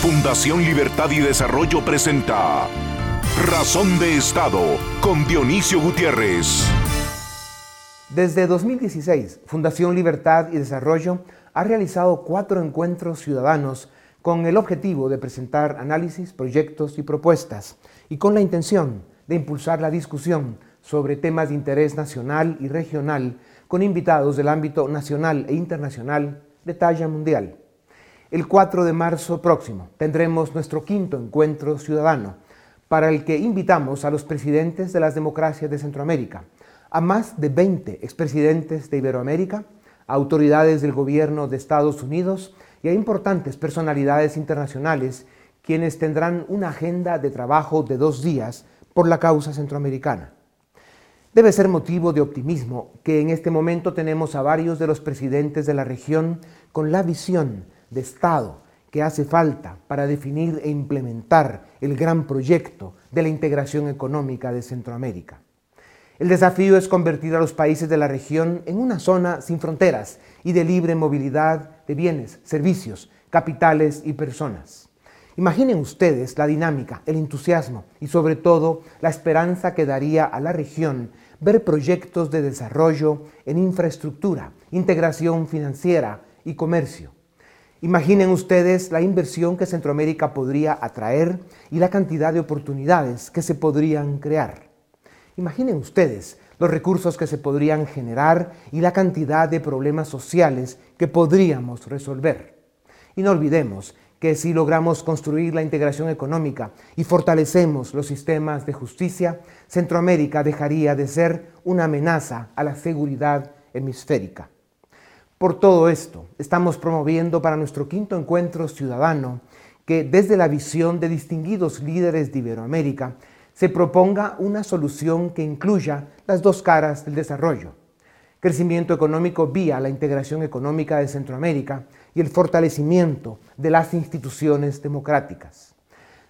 Fundación Libertad y Desarrollo presenta Razón de Estado con Dionisio Gutiérrez. Desde 2016, Fundación Libertad y Desarrollo ha realizado cuatro encuentros ciudadanos con el objetivo de presentar análisis, proyectos y propuestas y con la intención de impulsar la discusión sobre temas de interés nacional y regional con invitados del ámbito nacional e internacional de talla mundial. El 4 de marzo próximo tendremos nuestro quinto encuentro ciudadano, para el que invitamos a los presidentes de las democracias de Centroamérica, a más de 20 expresidentes de Iberoamérica, a autoridades del gobierno de Estados Unidos y a importantes personalidades internacionales, quienes tendrán una agenda de trabajo de dos días por la causa centroamericana. Debe ser motivo de optimismo que en este momento tenemos a varios de los presidentes de la región con la visión de Estado que hace falta para definir e implementar el gran proyecto de la integración económica de Centroamérica. El desafío es convertir a los países de la región en una zona sin fronteras y de libre movilidad de bienes, servicios, capitales y personas. Imaginen ustedes la dinámica, el entusiasmo y sobre todo la esperanza que daría a la región ver proyectos de desarrollo en infraestructura, integración financiera y comercio Imaginen ustedes la inversión que Centroamérica podría atraer y la cantidad de oportunidades que se podrían crear. Imaginen ustedes los recursos que se podrían generar y la cantidad de problemas sociales que podríamos resolver. Y no olvidemos que si logramos construir la integración económica y fortalecemos los sistemas de justicia, Centroamérica dejaría de ser una amenaza a la seguridad hemisférica. Por todo esto, estamos promoviendo para nuestro quinto encuentro ciudadano que desde la visión de distinguidos líderes de Iberoamérica se proponga una solución que incluya las dos caras del desarrollo. Crecimiento económico vía la integración económica de Centroamérica y el fortalecimiento de las instituciones democráticas.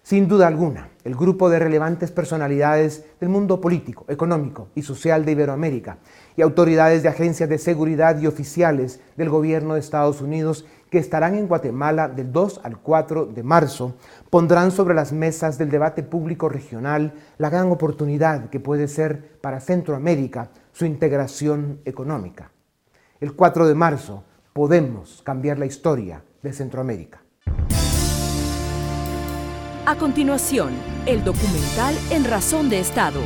Sin duda alguna, el grupo de relevantes personalidades del mundo político, económico y social de Iberoamérica y autoridades de agencias de seguridad y oficiales del gobierno de Estados Unidos que estarán en Guatemala del 2 al 4 de marzo pondrán sobre las mesas del debate público regional la gran oportunidad que puede ser para Centroamérica su integración económica. El 4 de marzo podemos cambiar la historia de Centroamérica. A continuación, el documental En Razón de Estado.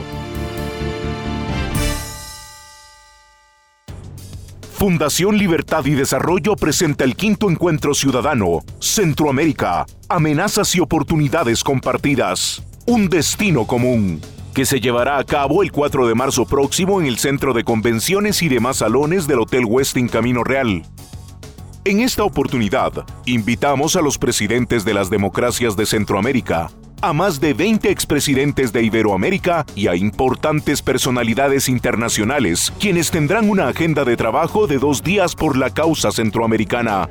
Fundación Libertad y Desarrollo presenta el quinto encuentro ciudadano, Centroamérica, amenazas y oportunidades compartidas, un destino común, que se llevará a cabo el 4 de marzo próximo en el Centro de Convenciones y demás salones del Hotel Westin Camino Real. En esta oportunidad, invitamos a los presidentes de las democracias de Centroamérica, a más de 20 expresidentes de Iberoamérica y a importantes personalidades internacionales, quienes tendrán una agenda de trabajo de dos días por la causa centroamericana.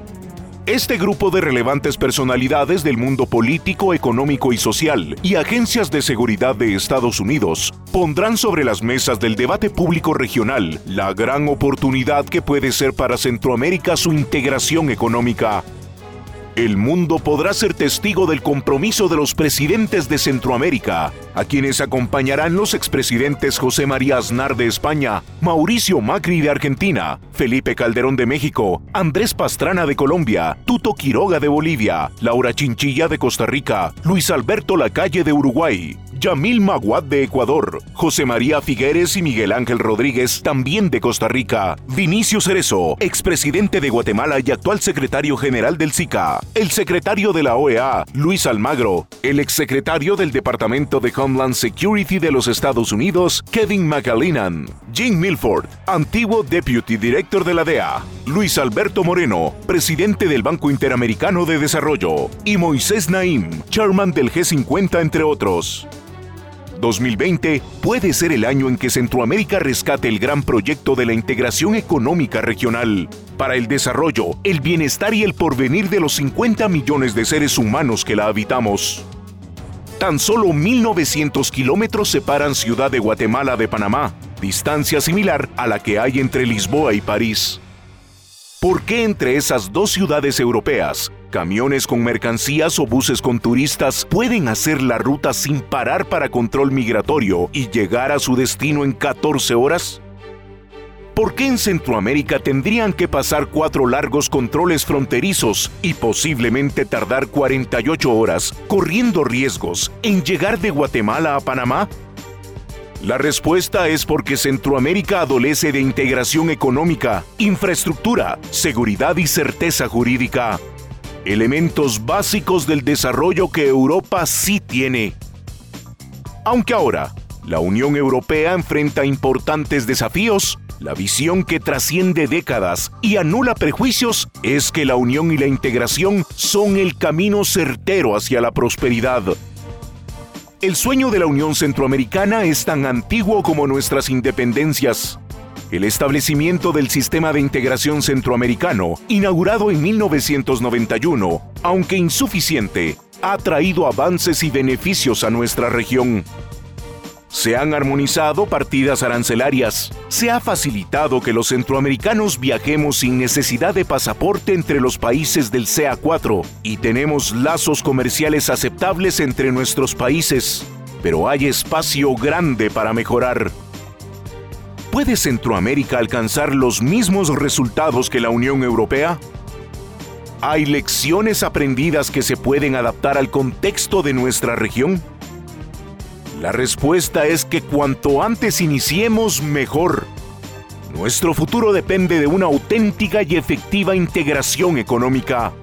Este grupo de relevantes personalidades del mundo político, económico y social y agencias de seguridad de Estados Unidos pondrán sobre las mesas del debate público regional la gran oportunidad que puede ser para Centroamérica su integración económica. El mundo podrá ser testigo del compromiso de los presidentes de Centroamérica, a quienes acompañarán los expresidentes José María Aznar de España, Mauricio Macri de Argentina, Felipe Calderón de México, Andrés Pastrana de Colombia, Tuto Quiroga de Bolivia, Laura Chinchilla de Costa Rica, Luis Alberto Lacalle de Uruguay, Yamil Maguad de Ecuador, José María Figueres y Miguel Ángel Rodríguez, también de Costa Rica, Vinicio Cerezo, expresidente de Guatemala y actual secretario general del SICA, el secretario de la OEA, Luis Almagro, el exsecretario del Departamento de Homeland Security de los Estados Unidos, Kevin McAleenan, Jim Milford, antiguo Deputy Director de la DEA, Luis Alberto Moreno, presidente del Banco Interamericano de Desarrollo, y Moisés Naim, chairman del G50, entre otros. 2020 puede ser el año en que Centroamérica rescate el gran proyecto de la integración económica regional para el desarrollo, el bienestar y el porvenir de los 50 millones de seres humanos que la habitamos. Tan solo 1.900 kilómetros separan Ciudad de Guatemala de Panamá, distancia similar a la que hay entre Lisboa y París. ¿Por qué entre esas dos ciudades europeas, camiones con mercancías o buses con turistas pueden hacer la ruta sin parar para control migratorio y llegar a su destino en 14 horas? ¿Por qué en Centroamérica tendrían que pasar cuatro largos controles fronterizos y posiblemente tardar 48 horas corriendo riesgos en llegar de Guatemala a Panamá? La respuesta es porque Centroamérica adolece de integración económica, infraestructura, seguridad y certeza jurídica. Elementos básicos del desarrollo que Europa sí tiene. Aunque ahora, la Unión Europea enfrenta importantes desafíos, la visión que trasciende décadas y anula prejuicios es que la unión y la integración son el camino certero hacia la prosperidad. El sueño de la Unión Centroamericana es tan antiguo como nuestras independencias. El establecimiento del Sistema de Integración Centroamericano, inaugurado en 1991, aunque insuficiente, ha traído avances y beneficios a nuestra región. Se han armonizado partidas arancelarias. Se ha facilitado que los centroamericanos viajemos sin necesidad de pasaporte entre los países del CA4 y tenemos lazos comerciales aceptables entre nuestros países. Pero hay espacio grande para mejorar. ¿Puede Centroamérica alcanzar los mismos resultados que la Unión Europea? ¿Hay lecciones aprendidas que se pueden adaptar al contexto de nuestra región? La respuesta es que cuanto antes iniciemos, mejor. Nuestro futuro depende de una auténtica y efectiva integración económica.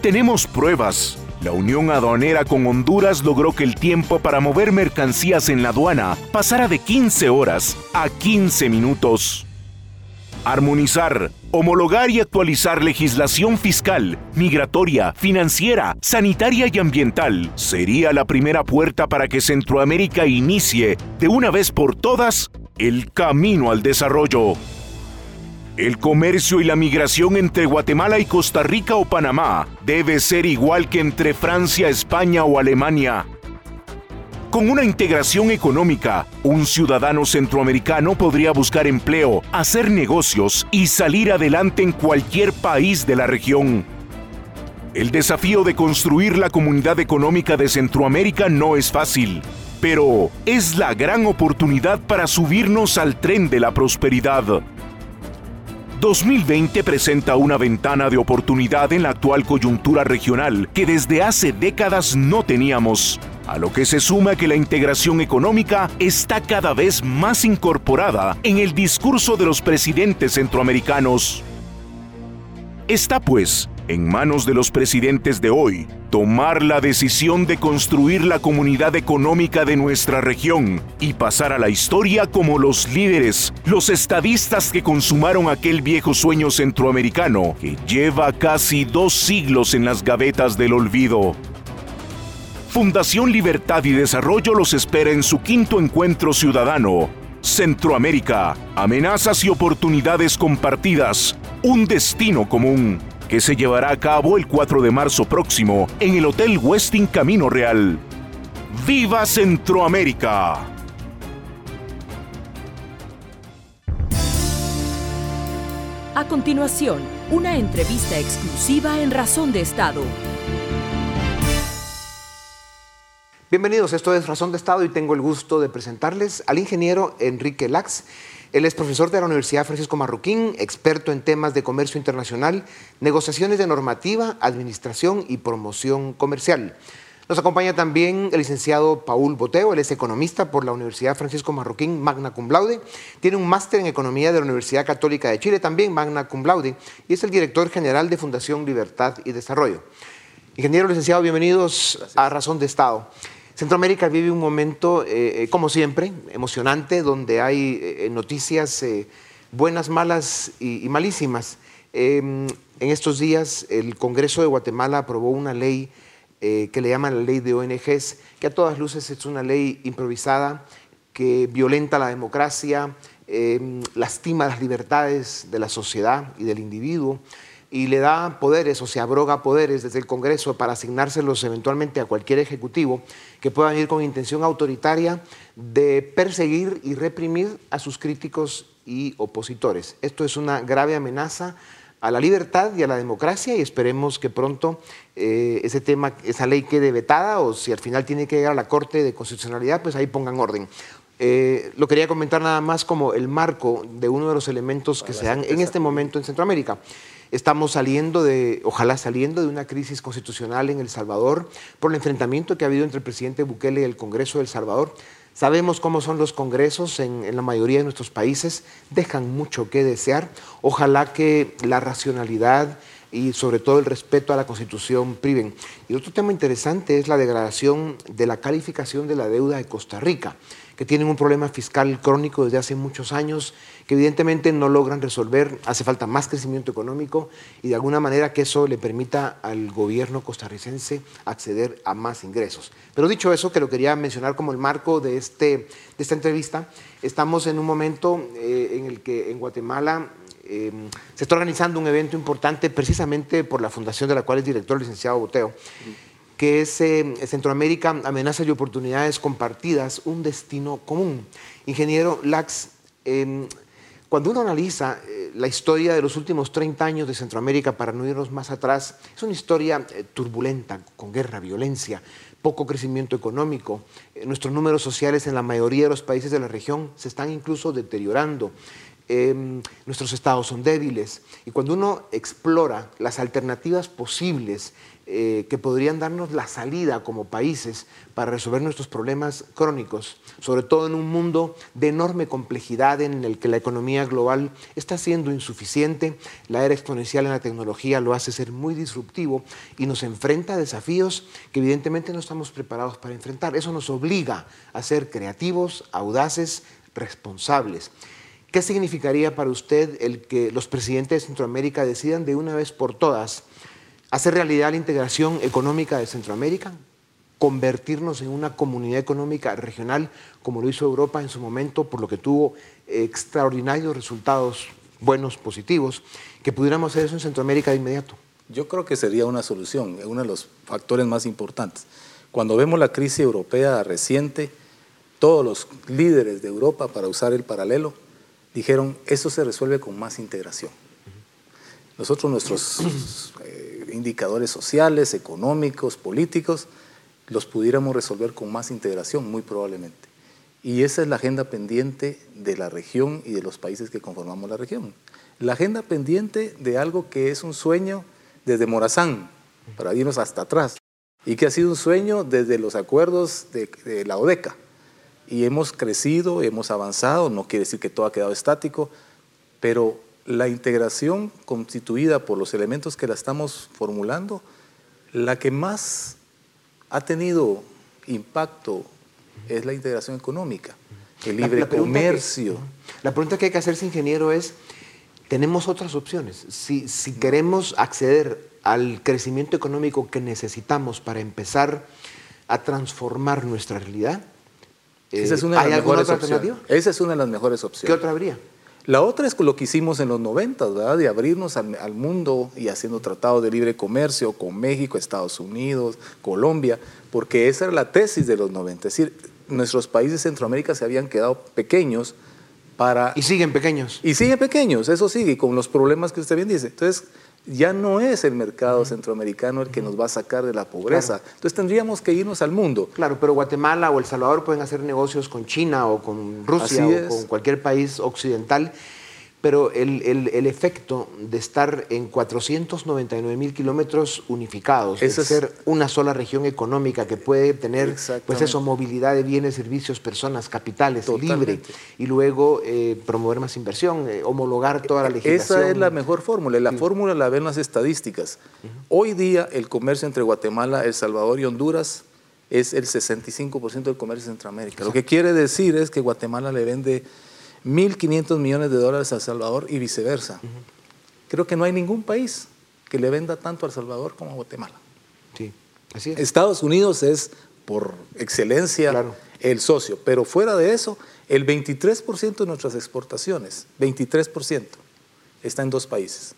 Tenemos pruebas. La unión aduanera con Honduras logró que el tiempo para mover mercancías en la aduana pasara de 15 horas a 15 minutos. Armonizar, homologar y actualizar legislación fiscal, migratoria, financiera, sanitaria y ambiental sería la primera puerta para que Centroamérica inicie, de una vez por todas, el camino al desarrollo. El comercio y la migración entre Guatemala y Costa Rica o Panamá debe ser igual que entre Francia, España o Alemania. Con una integración económica, un ciudadano centroamericano podría buscar empleo, hacer negocios y salir adelante en cualquier país de la región. El desafío de construir la comunidad económica de Centroamérica no es fácil, pero es la gran oportunidad para subirnos al tren de la prosperidad. 2020 presenta una ventana de oportunidad en la actual coyuntura regional que desde hace décadas no teníamos a lo que se suma que la integración económica está cada vez más incorporada en el discurso de los presidentes centroamericanos. Está pues en manos de los presidentes de hoy tomar la decisión de construir la comunidad económica de nuestra región y pasar a la historia como los líderes, los estadistas que consumaron aquel viejo sueño centroamericano que lleva casi dos siglos en las gavetas del olvido. Fundación Libertad y Desarrollo los espera en su quinto encuentro ciudadano. Centroamérica, amenazas y oportunidades compartidas, un destino común, que se llevará a cabo el 4 de marzo próximo en el Hotel Westin Camino Real. ¡Viva Centroamérica! A continuación, una entrevista exclusiva en Razón de Estado. Bienvenidos, esto es Razón de Estado y tengo el gusto de presentarles al ingeniero Enrique Lax. Él es profesor de la Universidad Francisco Marroquín, experto en temas de comercio internacional, negociaciones de normativa, administración y promoción comercial. Nos acompaña también el licenciado Paul Boteo, él es economista por la Universidad Francisco Marroquín, magna cum laude. Tiene un máster en economía de la Universidad Católica de Chile, también magna cum laude, y es el director general de Fundación Libertad y Desarrollo. Ingeniero, licenciado, bienvenidos a Razón de Estado. Centroamérica vive un momento, eh, eh, como siempre, emocionante, donde hay eh, noticias buenas, malas y, malísimas. Em, en estos días el Congreso de Guatemala aprobó una ley que le llaman la ley de ONGs, que a todas luces es una ley improvisada, que violenta la democracia, em, lastima las libertades de la sociedad y del individuo y le da poderes o se abroga poderes desde el Congreso para asignárselos eventualmente a cualquier ejecutivo que pueda ir con intención autoritaria de perseguir y reprimir a sus críticos y opositores. Esto es una grave amenaza a la libertad y a la democracia y esperemos que pronto eh, ese tema, esa ley quede vetada o si al final tiene que llegar a la Corte de Constitucionalidad, pues ahí pongan orden. Eh, lo quería comentar nada más como el marco de uno de los elementos que se dan en este momento en Centroamérica. Estamos saliendo de, ojalá saliendo de una crisis constitucional en El Salvador por el enfrentamiento que ha habido entre el presidente Bukele y el Congreso de El Salvador. Sabemos cómo son los congresos en, en, la mayoría de nuestros países, dejan mucho que desear. Ojalá que la racionalidad y sobre todo el respeto a la Constitución priven. Y otro tema interesante es la degradación de la calificación de la deuda de Costa Rica que tienen un problema fiscal crónico desde hace muchos años, que evidentemente no logran resolver, hace falta más crecimiento económico y de alguna manera que eso le permita al gobierno costarricense acceder a más ingresos. Pero dicho eso, que lo quería mencionar como el marco de, este, de esta entrevista, estamos en un momento eh, en el que en Guatemala eh, se está organizando un evento importante precisamente por la fundación de la cual es director el licenciado Boteo que es eh, Centroamérica, amenazas y oportunidades compartidas, un destino común. Ingeniero Lax, em, cuando uno analiza eh, la historia de los últimos 30 años de Centroamérica, para no irnos más atrás, es una historia eh, turbulenta, con guerra, violencia, poco crecimiento económico. nuestros números sociales en la mayoría de los países de la región se están incluso deteriorando. Em, nuestros estados son débiles. Y cuando uno explora las alternativas posibles eh, que podrían darnos la salida como países para resolver nuestros problemas crónicos, sobre todo en un mundo de enorme complejidad en el que la economía global está siendo insuficiente, la era exponencial en la tecnología lo hace ser muy disruptivo y nos enfrenta a desafíos que evidentemente no estamos preparados para enfrentar. Eso nos obliga a ser creativos, audaces, responsables. ¿Qué significaría para usted el que los presidentes de Centroamérica decidan de una vez por todas hacer realidad la integración económica de Centroamérica, convertirnos en una comunidad económica regional como lo hizo Europa en su momento, por lo que tuvo extraordinarios resultados buenos, positivos, que pudiéramos hacer eso en Centroamérica de inmediato? Yo creo que sería una solución, uno de los factores más importantes. Cuando vemos la crisis europea reciente, todos los líderes de Europa, para usar el paralelo, dijeron, eso se resuelve con más integración. Nosotros nuestros eh, indicadores sociales, económicos, políticos, los pudiéramos resolver con más integración, muy probablemente. Y esa es la agenda pendiente de la región y de los países que conformamos la región. La agenda pendiente de algo que es un sueño desde Morazán, para irnos hasta atrás, y que ha sido un sueño desde los acuerdos de, de la ODECA. Y hemos crecido, hemos avanzado, no quiere decir que todo ha quedado estático, pero la integración constituida por los elementos que la estamos formulando, la que más ha tenido impacto es la integración económica, el libre comercio. la pregunta que hay que hacerse, ingeniero, es, ¿tenemos otras opciones? Si, queremos acceder al crecimiento económico que necesitamos para empezar a transformar nuestra realidad, Esa es una de las mejores opciones. Esa es una de las mejores opciones. ¿Qué otra habría? La otra es lo que hicimos en los 90, ¿verdad? De abrirnos al, mundo y haciendo tratados de libre comercio con México, Estados Unidos, Colombia, porque esa era la tesis de los 90. Es decir, nuestros países de Centroamérica se habían quedado pequeños para... Y siguen pequeños. Y siguen pequeños, eso sigue, con los problemas que usted bien dice. Entonces, ya no es el mercado centroamericano el que nos va a sacar de la pobreza. Entonces tendríamos que irnos al mundo. Claro, pero Guatemala o El Salvador pueden hacer negocios con China o con Rusia o con cualquier país occidental pero el, el, efecto de estar en 499 mil kilómetros unificados, es ser una sola región económica que puede tener pues eso, movilidad de bienes, servicios, personas, capitales, libre, y luego eh, promover más inversión, eh, homologar toda la legislación. Esa es la mejor fórmula, la fórmula la ven las estadísticas. Hoy día el comercio entre Guatemala, El Salvador y Honduras es el 65% del comercio de Centroamérica. Lo que quiere decir es que Guatemala le vende 1.500 millones de dólares a El Salvador y viceversa. Creo que no hay ningún país que le venda tanto a El Salvador como a Guatemala. Sí, así es. Estados Unidos es, por excelencia, el socio, pero fuera de eso, el 23% de nuestras exportaciones, 23%, está en dos países,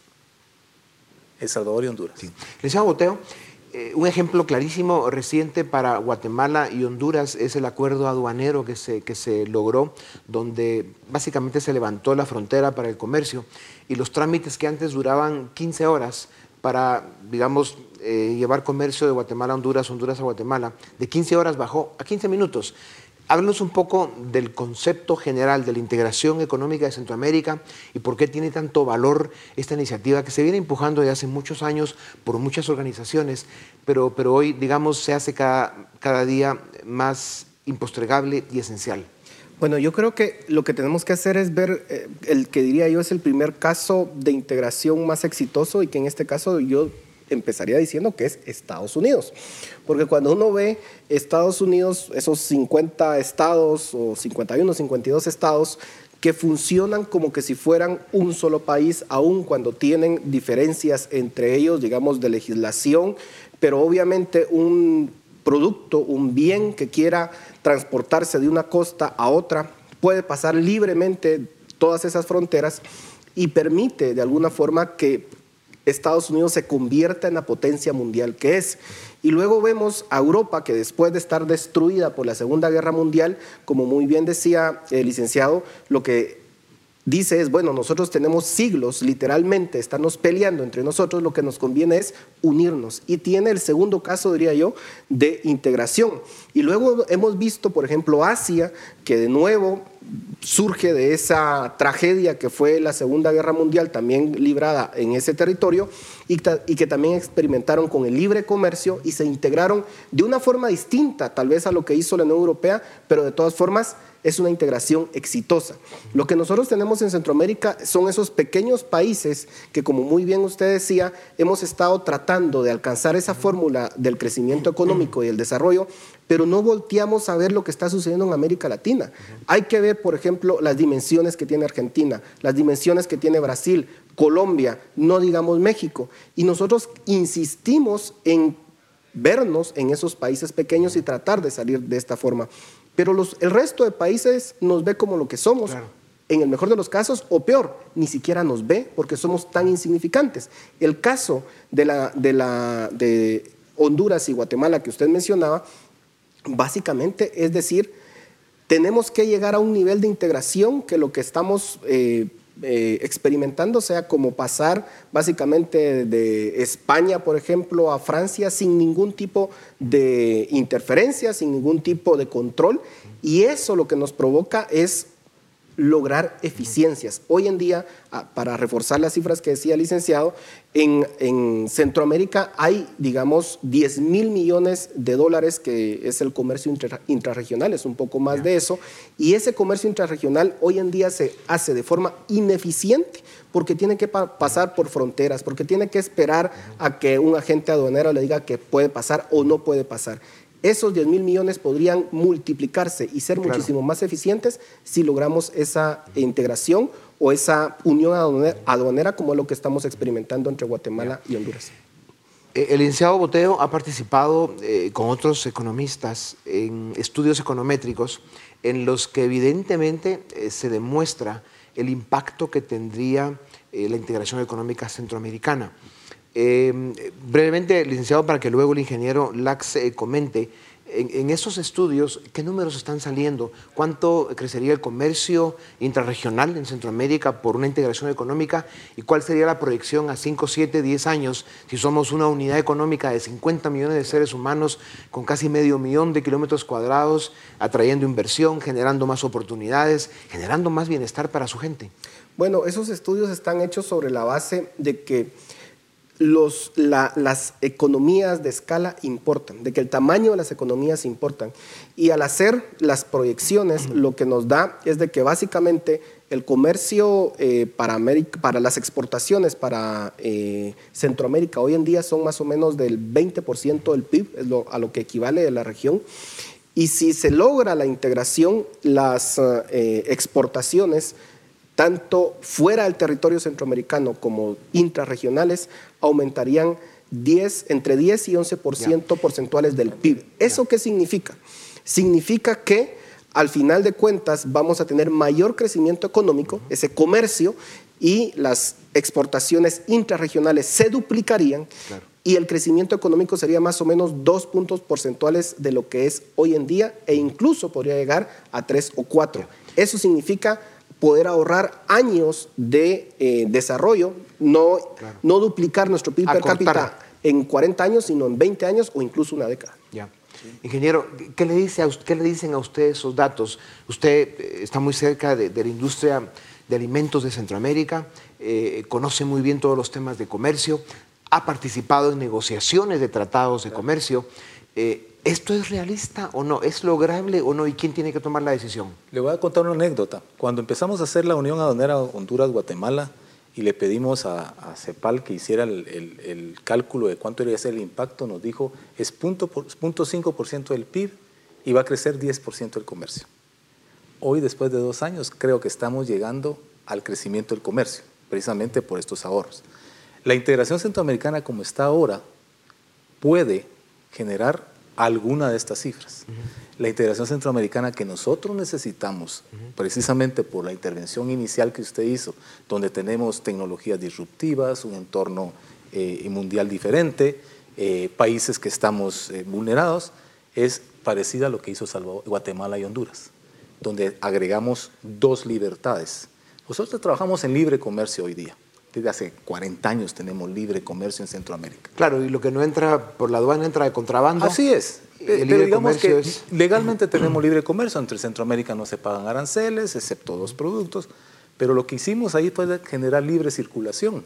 El Salvador y Honduras. Sí. Boteo, Eh, un ejemplo clarísimo reciente para Guatemala y Honduras es el acuerdo aduanero que se, que se logró, donde básicamente se levantó la frontera para el comercio y los trámites que antes duraban 15 horas para, digamos, eh, llevar comercio de Guatemala a Honduras, Honduras a Guatemala, de 15 horas bajó a 15 minutos. Háblanos un poco del concepto general de la integración económica de Centroamérica y por qué tiene tanto valor esta iniciativa que se viene empujando desde hace muchos años por muchas organizaciones, pero, pero hoy, digamos, se hace cada, cada día más impostregable y esencial. Bueno, yo creo que lo que tenemos que hacer es ver eh, el que diría yo es el primer caso de integración más exitoso y que en este caso yo empezaría diciendo que es Estados Unidos. Porque cuando uno ve Estados Unidos, esos 50 estados o 51, 52 estados, que funcionan como que si fueran un solo país, aun cuando tienen diferencias entre ellos, digamos, de legislación, pero obviamente un producto, un bien que quiera transportarse de una costa a otra, puede pasar libremente todas esas fronteras y permite de alguna forma que Estados Unidos se convierta en la potencia mundial que es. Y luego vemos a Europa que después de estar destruida por la Segunda Guerra Mundial, como muy bien decía el licenciado, lo que dice es, bueno, nosotros tenemos siglos, literalmente, estamos peleando entre nosotros, lo que nos conviene es unirnos. Y tiene el segundo caso, diría yo, de integración. Y luego hemos visto, por ejemplo, Asia, que de nuevo surge de esa tragedia que fue la Segunda Guerra Mundial, también librada en ese territorio, y, que también experimentaron con el libre comercio y se integraron de una forma distinta, tal vez a lo que hizo la Unión Europea, pero de todas formas es una integración exitosa. Lo que nosotros tenemos en Centroamérica son esos pequeños países que, como muy bien usted decía, hemos estado tratando de alcanzar esa fórmula del crecimiento económico y el desarrollo, pero no volteamos a ver lo que está sucediendo en América Latina. Hay que ver, por ejemplo, las dimensiones que tiene Argentina, las dimensiones que tiene Brasil, Colombia, no digamos México. Y nosotros insistimos en vernos en esos países pequeños y tratar de salir de esta forma. Pero los, el resto de países nos ve como lo que somos. En el mejor de los casos, o peor, ni siquiera nos ve porque somos tan insignificantes. El caso de, la, de, la, de Honduras y Guatemala que usted mencionaba, básicamente es decir, tenemos que llegar a un nivel de integración que lo que estamos eh, eh, experimentando sea como pasar básicamente de España, por ejemplo, a Francia sin ningún tipo de interferencia, sin ningún tipo de control. Y eso lo que nos provoca es lograr eficiencias. Hoy en día, ah, para reforzar las cifras que decía el licenciado, en, Centroamérica hay, digamos, 10 mil millones de dólares, que es el comercio intrarregional, es un poco más de eso, y ese comercio intrarregional hoy en día se hace de forma ineficiente porque tiene que pasar por fronteras, porque tiene que esperar a que un agente aduanero le diga que puede pasar o no puede pasar esos 10 mil millones podrían multiplicarse y ser muchísimo más eficientes si logramos esa integración o esa unión aduanera como es lo que estamos experimentando entre Guatemala y Honduras. Eh, el licenciado Boteo ha participado eh, con otros economistas en estudios econométricos en los que evidentemente eh, se demuestra el impacto que tendría la integración económica centroamericana. Eh, brevemente, licenciado, para que luego el ingeniero Lax eh, comente, en, esos estudios, ¿qué números están saliendo? ¿Cuánto crecería el comercio intrarregional en Centroamérica por una integración económica? ¿Y cuál sería la proyección a 5, 7, 10 años si somos una unidad económica de 50 millones de seres humanos con casi medio millón de kilómetros cuadrados, atrayendo inversión, generando más oportunidades, generando más bienestar para su gente? Bueno, esos estudios están hechos sobre la base de que los, las economías de escala importan, de que el tamaño de las economías importan. Y al hacer las proyecciones, lo que nos da es de que básicamente el comercio eh, para, para las exportaciones para eh, Centroamérica hoy en día son más o menos del 20% del PIB, es a lo que equivale de la región. Y si se logra la integración, las eh, exportaciones tanto fuera del territorio centroamericano como intrarregionales, aumentarían 10, entre 10 y 11% porcentuales del PIB. ¿Eso qué significa? Significa que al final de cuentas vamos a tener mayor crecimiento económico, ese comercio, y las exportaciones intrarregionales se duplicarían y el crecimiento económico sería más o menos dos puntos porcentuales de lo que es hoy en día e incluso podría llegar a tres o cuatro. Eso significa poder ahorrar años de eh, desarrollo, no, no duplicar nuestro PIB per cápita en 40 años, sino en 20 años o incluso una década. Ya. Ingeniero, ¿qué le, dice a ¿qué le dicen a usted esos datos? Usted eh, está muy cerca de, la industria de alimentos de Centroamérica, eh, conoce muy bien todos los temas de comercio, ha participado en negociaciones de tratados de comercio. Eh, ¿Esto es realista o no? ¿Es lograble o no? ¿Y quién tiene que tomar la decisión? Le voy a contar una anécdota. Cuando empezamos a hacer la Unión Aduanera Honduras-Guatemala y le pedimos a, CEPAL que hiciera el, cálculo de cuánto iría a ser el impacto, nos dijo es 0.5% del PIB y va a crecer 10% el comercio. Hoy, después de dos años, creo que estamos llegando al crecimiento del comercio, precisamente por estos ahorros. La integración centroamericana como está ahora puede generar alguna de estas cifras. La integración centroamericana que nosotros necesitamos, precisamente por la intervención inicial que usted hizo, donde tenemos tecnologías disruptivas, un entorno eh, mundial diferente, eh, países que estamos eh, vulnerados, es parecida a lo que hizo Guatemala y Honduras, donde agregamos dos libertades. Nosotros trabajamos en libre comercio hoy día desde hace 40 años tenemos libre comercio en Centroamérica. Claro, y lo que no entra por la aduana entra de contrabando. Así es. El libre digamos que legalmente tenemos libre comercio, entre Centroamérica no se pagan aranceles, excepto dos productos, pero lo que hicimos ahí fue generar libre circulación.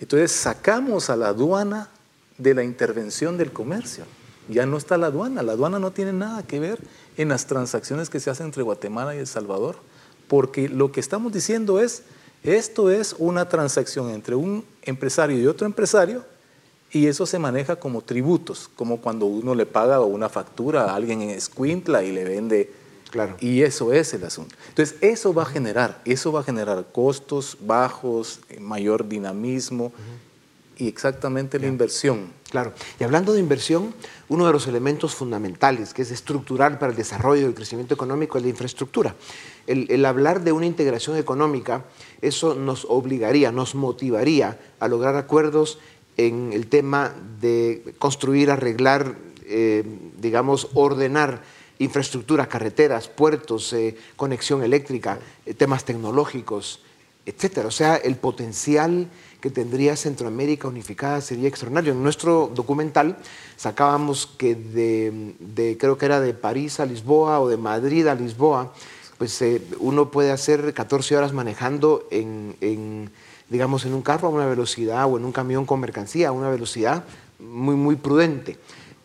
Entonces sacamos a la aduana de la intervención del comercio. Ya no está la aduana, la aduana no tiene nada que ver en las transacciones que se hacen entre Guatemala y El Salvador, porque lo que estamos diciendo es esto es una transacción entre un empresario y otro empresario y eso se maneja como tributos, como cuando uno le paga una factura a alguien en Escuintla y le vende. Claro. Y eso es el asunto. Entonces, eso va a generar, eso va a generar costos bajos, mayor dinamismo y exactamente la inversión. Claro. Y hablando de inversión, uno de los elementos fundamentales que es estructural para el desarrollo y el crecimiento económico es la infraestructura. El, hablar de una integración económica, eso nos obligaría, nos motivaría a lograr acuerdos en el tema de construir, arreglar, eh, digamos, ordenar infraestructura, carreteras, puertos, eh, conexión eléctrica, eh, temas tecnológicos, etcétera. O sea, el potencial que tendría Centroamérica unificada sería extraordinario. En nuestro documental sacábamos que de, creo que era de París a Lisboa o de Madrid a Lisboa, pues eh, uno puede hacer 14 horas manejando en, digamos, en un carro a una velocidad o en un camión con mercancía a una velocidad muy, muy prudente.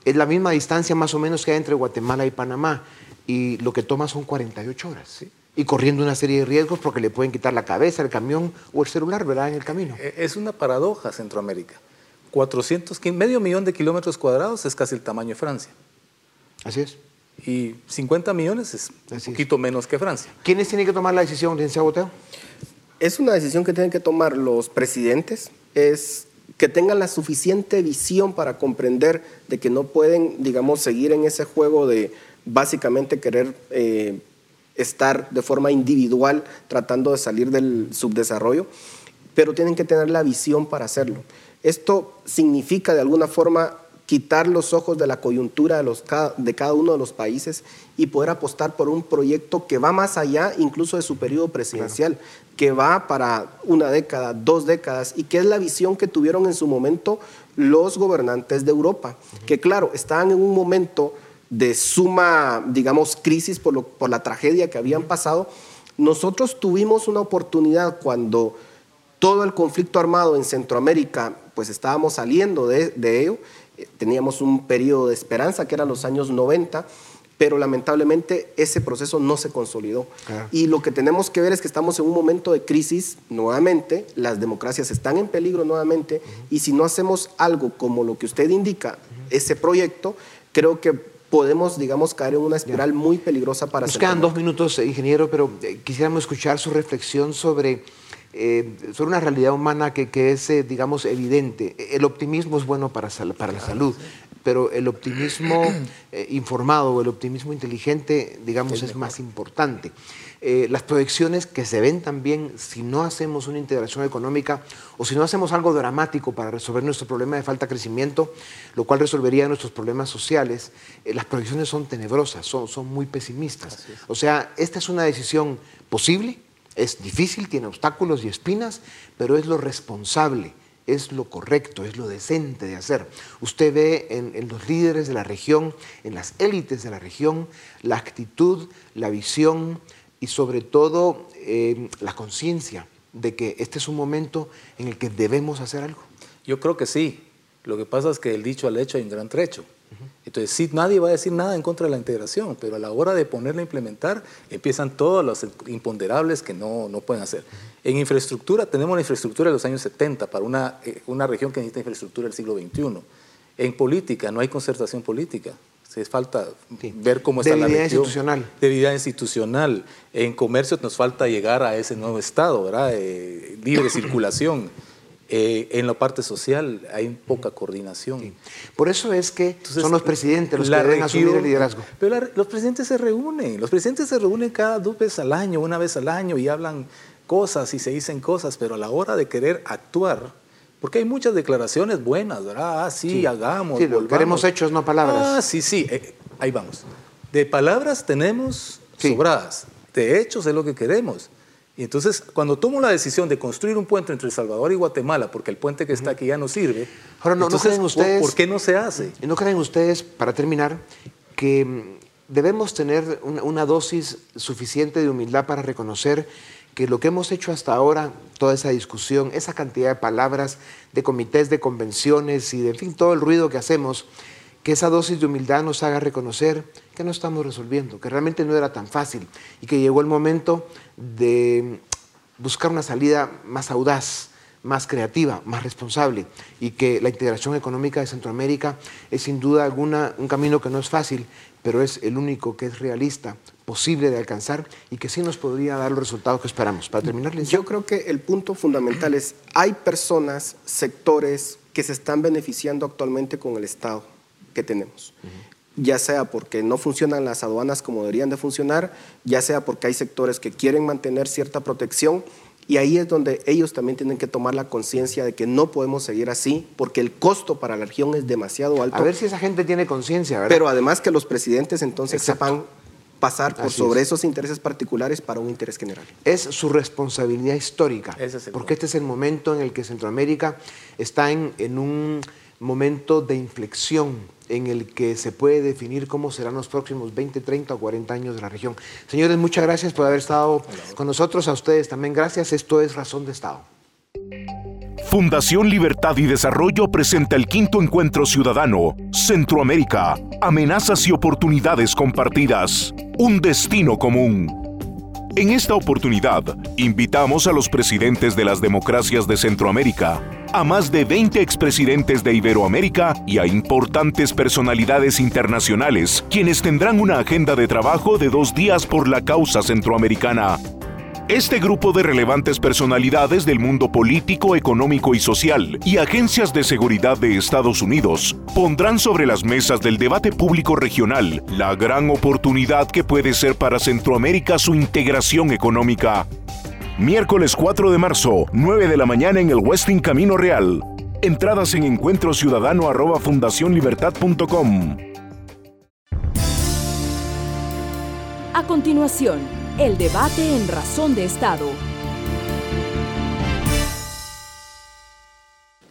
Es la misma distancia más o menos que hay entre Guatemala y Panamá y lo que toma son 48 horas. ¿sí? Y corriendo una serie de riesgos porque le pueden quitar la cabeza, el camión o el celular, ¿verdad? En el camino. E, es una paradoja Centroamérica. 400, medio millón de kilómetros cuadrados es casi el tamaño de Francia. Así es. Y 50 millones es un poquito menos que Francia. ¿Quiénes tienen que tomar la decisión, licenciado Boteo? Es una decisión que tienen que tomar los presidentes, es que tengan la suficiente visión para comprender de que no pueden, digamos, seguir en ese juego de básicamente querer eh, estar de forma individual tratando de salir del subdesarrollo, pero tienen que tener la visión para hacerlo. Esto significa de alguna forma quitar los ojos de la coyuntura de, los, de cada uno de los países y poder apostar por un proyecto que va más allá incluso de su periodo presidencial, que va para una década, dos décadas, y que es la visión que tuvieron en su momento los gobernantes de Europa, que claro, estaban en un momento de suma, digamos, crisis por, por la tragedia que habían pasado, nosotros tuvimos una oportunidad cuando todo el conflicto armado en Centroamérica, pues estábamos saliendo de, ello, eh, teníamos un periodo de esperanza que eran los años 90, pero lamentablemente ese proceso no se consolidó. Y lo que tenemos que ver es que estamos en un momento de crisis nuevamente, las democracias están en peligro nuevamente, y si no hacemos algo como lo que usted indica, ese proyecto, creo que podemos, digamos, caer en una espiral muy peligrosa para Nos quedan dos minutos, ingeniero, pero eh, quisiéramos escuchar su reflexión sobre eh, sobre una realidad humana que, que es, eh, digamos, evidente. El optimismo es bueno para, para la salud, pero el optimismo eh, informado o el optimismo inteligente, digamos, es más importante. Eh, las proyecciones que se ven también si no hacemos una integración económica o si no hacemos algo dramático para resolver nuestro problema de falta de crecimiento, lo cual resolvería nuestros problemas sociales, eh, las proyecciones son tenebrosas, son, son muy pesimistas. O sea, esta es una decisión posible, es difícil, tiene obstáculos y espinas, pero es lo responsable es lo correcto, es lo decente de hacer. Usted ve en, los líderes de la región, en las élites de la región, la actitud, la visión, y sobre todo eh, la conciencia de que este es un momento en el que debemos hacer algo? Yo creo que sí. Lo que pasa es que el dicho al hecho hay un gran trecho. Entonces, sí, nadie va a decir nada en contra de la integración, pero a la hora de ponerla a implementar, empiezan todos los imponderables que no, no pueden hacer. En infraestructura, tenemos la infraestructura de los años 70 para una, eh, una región que necesita infraestructura del siglo XXI. En política, no hay concertación política es falta ver cómo está la región. institucional. Debilidad institucional. En comercio nos falta llegar a ese nuevo estado, ¿verdad? Eh, libre circulación. Eh, en la parte social hay poca coordinación. Por eso es que son los presidentes los que deben asumir el liderazgo. Pero los presidentes se reúnen, los presidentes se reúnen cada dos veces al año, una vez al año y hablan cosas y se dicen cosas, pero a la hora de querer actuar, porque hay muchas declaraciones buenas, ¿verdad? Ah, sí, hagamos. Sí, queremos hechos, no palabras. Ah, sí, sí, eh, ahí vamos. De palabras tenemos sobradas, de hechos es lo que queremos. Y entonces, cuando tomo la decisión de construir un puente entre El Salvador y Guatemala, porque el puente que está aquí ya no sirve, Ahora, no, creen ustedes, ¿por, qué no se hace? ¿No creen ustedes, para terminar, que mm, debemos tener una dosis suficiente de humildad para reconocer que lo que hemos hecho hasta ahora, toda esa discusión, esa cantidad de palabras, de comités, de convenciones y de fin, todo el ruido que hacemos, que esa dosis de humildad nos haga reconocer que no estamos resolviendo, que realmente no era tan fácil y que llegó el momento de buscar una salida más audaz, más creativa, más responsable y que la integración económica de Centroamérica es sin duda alguna un camino que no es fácil, pero es el único que es realista, posible de alcanzar y que sí nos podría dar los resultados que esperamos. Para terminar, Yo creo que el punto fundamental es, hay personas, sectores que se están beneficiando actualmente con el Estado que tenemos. Ya sea porque no funcionan las aduanas como deberían de funcionar, ya sea porque hay sectores que quieren mantener cierta protección y ahí es donde ellos también tienen que tomar la conciencia de que no podemos seguir así, porque el costo para la región es demasiado alto. A ver si esa gente tiene conciencia, ¿verdad? Pero además que los presidentes entonces sepan pasar por sobre esos intereses particulares para un interés general. Es su responsabilidad histórica, porque este es el momento en el que Centroamérica está en, en un momento de inflexión en el que se puede definir cómo serán los próximos 20, 30 o 40 años de la región. Señores, muchas gracias por haber estado con nosotros. A ustedes también gracias. Esto es Razón de Estado. Fundación Libertad y Desarrollo presenta el quinto encuentro ciudadano, Centroamérica, amenazas y oportunidades compartidas, un destino común. En esta oportunidad, invitamos a los presidentes de las democracias de Centroamérica, a más de 20 expresidentes de Iberoamérica y a importantes personalidades internacionales, quienes tendrán una agenda de trabajo de dos días por la causa centroamericana. Este grupo de relevantes personalidades del mundo político, económico y social y agencias de seguridad de Estados Unidos pondrán sobre las mesas del debate público regional la gran oportunidad que puede ser para Centroamérica su integración económica. Miércoles 4 de marzo, 9 de la mañana en el Westin Camino Real. Entradas en encuentrociudadano.fundacionlibertad.com. A continuación, el debate en Razón de Estado.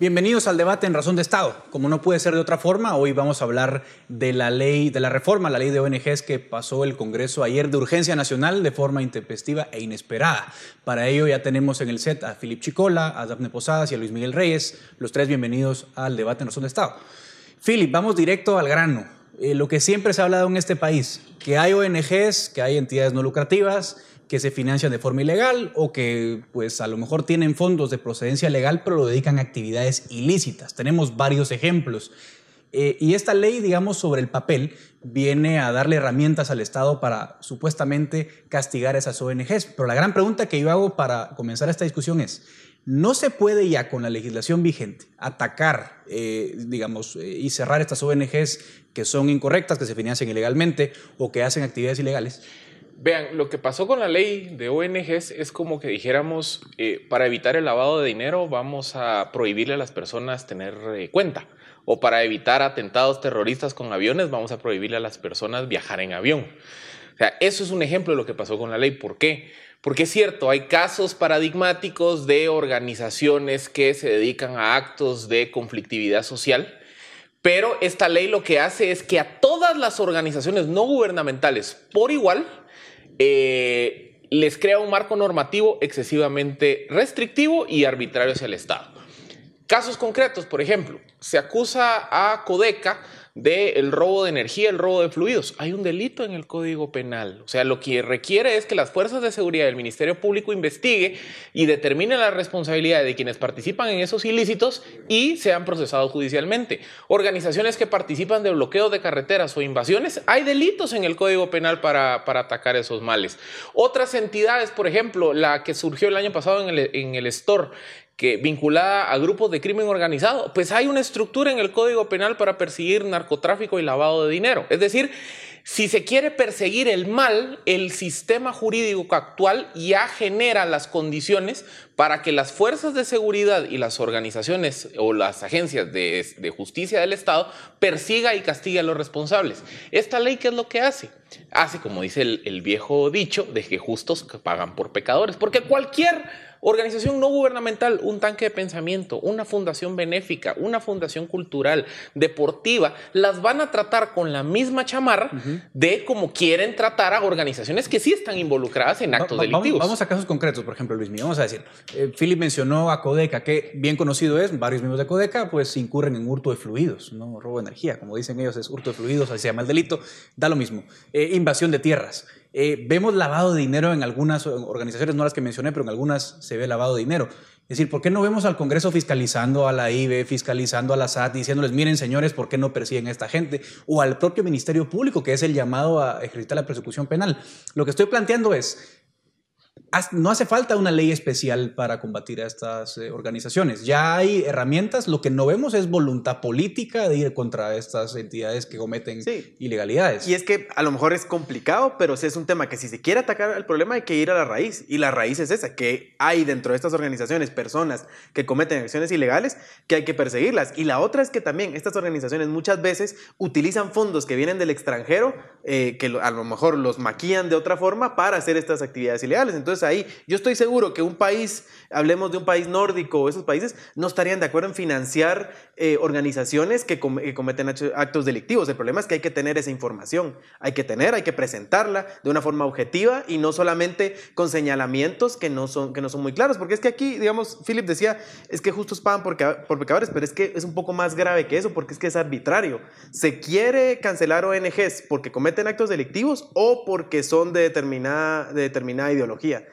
Bienvenidos al debate en Razón de Estado. Como no puede ser de otra forma, hoy vamos a hablar de la ley, de la reforma la ley de ONGs que pasó el Congreso ayer de urgencia nacional de forma intempestiva e inesperada. Para ello ya tenemos en el set a Filip Chicola, a Daphne Posadas y a Luis Miguel Reyes, los tres bienvenidos al debate en Razón de Estado. Filip, vamos directo al grano. Eh, lo que siempre se ha hablado en este país, que hay ONGs, que hay entidades no lucrativas, que se financian de forma ilegal o que pues a lo mejor tienen fondos de procedencia legal pero lo dedican a actividades ilícitas. Tenemos varios ejemplos. Eh, y esta ley, digamos, sobre el papel, viene a darle herramientas al Estado para supuestamente castigar a esas ONGs. Pero la gran pregunta que yo hago para comenzar esta discusión es, ¿no se puede ya con la legislación vigente atacar, eh, digamos, eh, y cerrar estas ONGs que son incorrectas, que se financian ilegalmente o que hacen actividades ilegales? Vean, lo que pasó con la ley de ONGs es como que dijéramos, eh, para evitar el lavado de dinero vamos a prohibirle a las personas tener cuenta. O para evitar atentados terroristas con aviones vamos a prohibirle a las personas viajar en avión. O sea, eso es un ejemplo de lo que pasó con la ley. ¿Por qué? Porque es cierto, hay casos paradigmáticos de organizaciones que se dedican a actos de conflictividad social, pero esta ley lo que hace es que a todas las organizaciones no gubernamentales por igual eh, les crea un marco normativo excesivamente restrictivo y arbitrario hacia el Estado. Casos concretos, por ejemplo, se acusa a Codeca del robo de energía, el robo de fluidos. Hay un delito en el Código Penal. O sea, lo que requiere es que las fuerzas de seguridad del Ministerio Público investigue y determine la responsabilidad de quienes participan en esos ilícitos y sean procesados judicialmente. Organizaciones que participan de bloqueos de carreteras o invasiones, hay delitos en el Código Penal para, para atacar esos males. Otras entidades, por ejemplo, la que surgió el año pasado en el, en el STOR, que vinculada a grupos de crimen organizado, pues hay una estructura en el Código Penal para perseguir narcotráfico y lavado de dinero. Es decir, si se quiere perseguir el mal, el sistema jurídico actual ya genera las condiciones para que las fuerzas de seguridad y las organizaciones o las agencias de, justicia del Estado persiga y castigue a los responsables. Esta ley, ¿qué es lo que hace? Hace, como dice el, el viejo dicho, de que justos pagan por pecadores, porque cualquier Organización no gubernamental, un tanque de pensamiento, una fundación benéfica, una fundación cultural, deportiva, las van a tratar con la misma chamarra de como quieren tratar a organizaciones que sí están involucradas en actos delictivos. Vamos, a casos concretos, por ejemplo, Luis Mío, vamos a decir, eh, Philip mencionó a Codeca, que bien conocido es, varios miembros de Codeca, pues incurren en hurto de fluidos, no robo de energía, como dicen ellos, es hurto de fluidos, así se llama el delito, da lo mismo. Eh, invasión de tierras. Eh, vemos lavado de dinero en algunas organizaciones, no las que mencioné, pero en algunas se ve lavado de dinero. Es decir, ¿por qué no vemos al Congreso fiscalizando a la IBE, fiscalizando a la SAT, diciéndoles, miren señores, ¿por qué no persiguen a esta gente? O al propio Ministerio Público, que es el llamado a ejercitar la persecución penal. Lo que estoy planteando es, no hace falta una ley especial para combatir a estas eh, organizaciones. Ya hay herramientas, lo que no vemos es voluntad política de ir contra estas entidades que cometen ilegalidades. Y es que a lo mejor es complicado, pero sí es un tema que si se quiere atacar el problema hay que ir a la raíz. Y la raíz es esa, que hay dentro de estas organizaciones personas que cometen acciones ilegales que hay que perseguirlas. Y la otra es que también estas organizaciones muchas veces utilizan fondos que vienen del extranjero, eh, que a lo mejor los maquillan de otra forma para hacer estas actividades ilegales. Entonces ahí yo estoy seguro que un país, hablemos de un país nórdico o esos países, no estarían de acuerdo en financiar eh, organizaciones que, cometen actos delictivos. El problema es que hay que tener esa información, hay que tener, hay que presentarla de una forma objetiva y no solamente con señalamientos que no son, que no son muy claros, porque es que aquí, digamos, Philip decía, es que justos pagan por, por pecadores, pero es que es un poco más grave que eso, porque es que es arbitrario. Se quiere cancelar ONGs porque cometen actos delictivos o porque son de determinada, de determinada ideología.